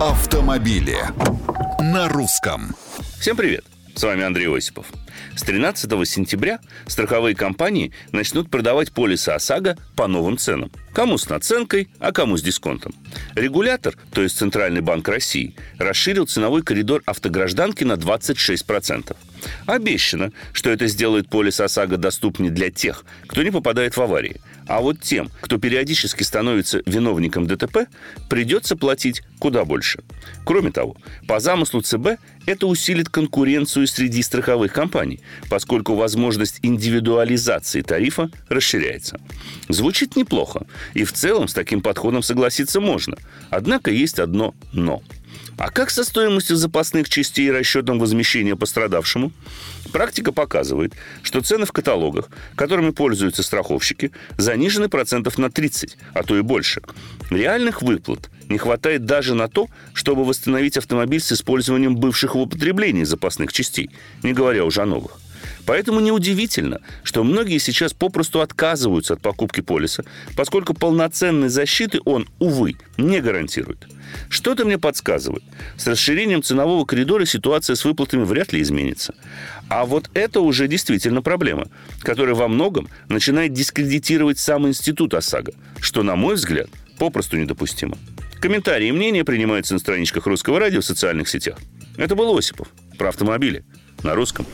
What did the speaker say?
Автомобили на русском. Всем привет! С вами Андрей Осипов. С 13 сентября страховые компании начнут продавать полисы ОСАГО по новым ценам. Кому с наценкой, а кому с дисконтом. Регулятор, то есть Центральный банк России, расширил ценовой коридор автогражданки на 26%. Обещано, что это сделает полис ОСАГО доступнее для тех, кто не попадает в аварии. А вот тем, кто периодически становится виновником ДТП, придется платить куда больше. Кроме того, по замыслу ЦБ это усилит конкуренцию среди страховых компаний, поскольку возможность индивидуализации тарифа расширяется. Звучит неплохо, и в целом с таким подходом согласиться можно. Однако есть одно «но». А как со стоимостью запасных частей и расчетом возмещения пострадавшему? Практика показывает, что цены в каталогах, которыми пользуются страховщики, занижены процентов на 30, а то и больше. Реальных выплат не хватает даже на то, чтобы восстановить автомобиль с использованием бывших в употреблении запасных частей, не говоря уже о новых. Поэтому неудивительно, что многие сейчас попросту отказываются от покупки полиса, поскольку полноценной защиты он, увы, не гарантирует. Что-то мне подсказывает. С расширением ценового коридора ситуация с выплатами вряд ли изменится. А вот это уже действительно проблема, которая во многом начинает дискредитировать сам институт ОСАГО, что, на мой взгляд, попросту недопустимо. Комментарии и мнения принимаются на страничках Русского радио в социальных сетях. Это был Осипов про автомобили на русском.